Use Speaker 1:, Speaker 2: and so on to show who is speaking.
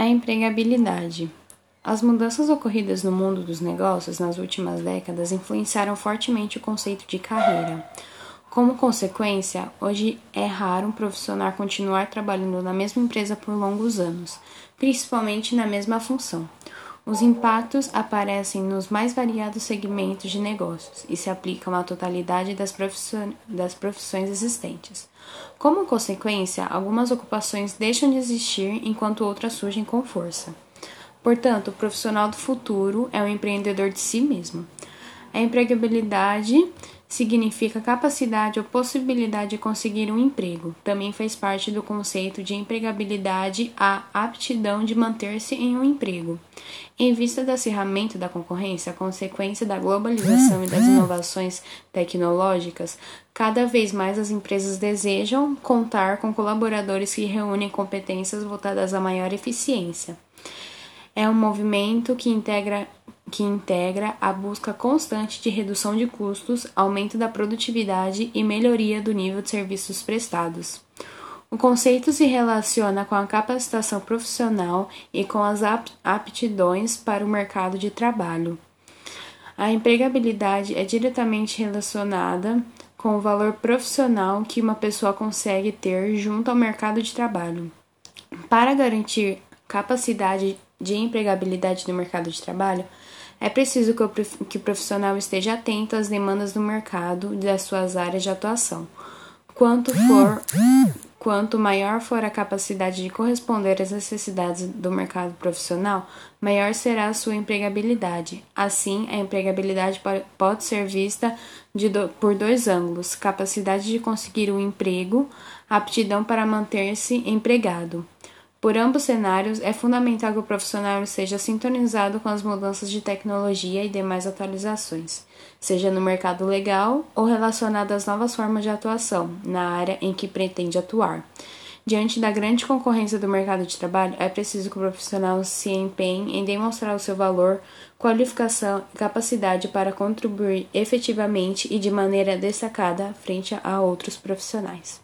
Speaker 1: A empregabilidade. As mudanças ocorridas no mundo dos negócios nas últimas décadas influenciaram fortemente o conceito de carreira. Como consequência, hoje é raro um profissional continuar trabalhando na mesma empresa por longos anos, principalmente na mesma função. Os impactos aparecem nos mais variados segmentos de negócios e se aplicam à totalidade das, das profissões existentes. Como consequência, algumas ocupações deixam de existir enquanto outras surgem com força. Portanto, o profissional do futuro é um empreendedor de si mesmo. A empregabilidade significa capacidade ou possibilidade de conseguir um emprego. Também faz parte do conceito de empregabilidade a aptidão de manter-se em um emprego. Em vista do acirramento da concorrência, consequência da globalização e das inovações tecnológicas, cada vez mais as empresas desejam contar com colaboradores que reúnem competências voltadas a maior eficiência. É um movimento que integra que integra a busca constante de redução de custos, aumento da produtividade e melhoria do nível de serviços prestados. O conceito se relaciona com a capacitação profissional e com as aptidões para o mercado de trabalho. A empregabilidade é diretamente relacionada com o valor profissional que uma pessoa consegue ter junto ao mercado de trabalho. Para garantir capacidade de empregabilidade no mercado de trabalho, é preciso que o profissional esteja atento às demandas do mercado e das suas áreas de atuação. Quanto for Quanto maior for a capacidade de corresponder às necessidades do mercado profissional, maior será a sua empregabilidade. Assim, a empregabilidade pode ser vista do, por dois ângulos: capacidade de conseguir um emprego, aptidão para manter-se empregado. Por ambos cenários, é fundamental que o profissional seja sintonizado com as mudanças de tecnologia e demais atualizações, seja no mercado legal ou relacionado às novas formas de atuação na área em que pretende atuar. Diante da grande concorrência do mercado de trabalho, é preciso que o profissional se empenhe em demonstrar o seu valor, qualificação e capacidade para contribuir efetivamente e de maneira destacada frente a outros profissionais.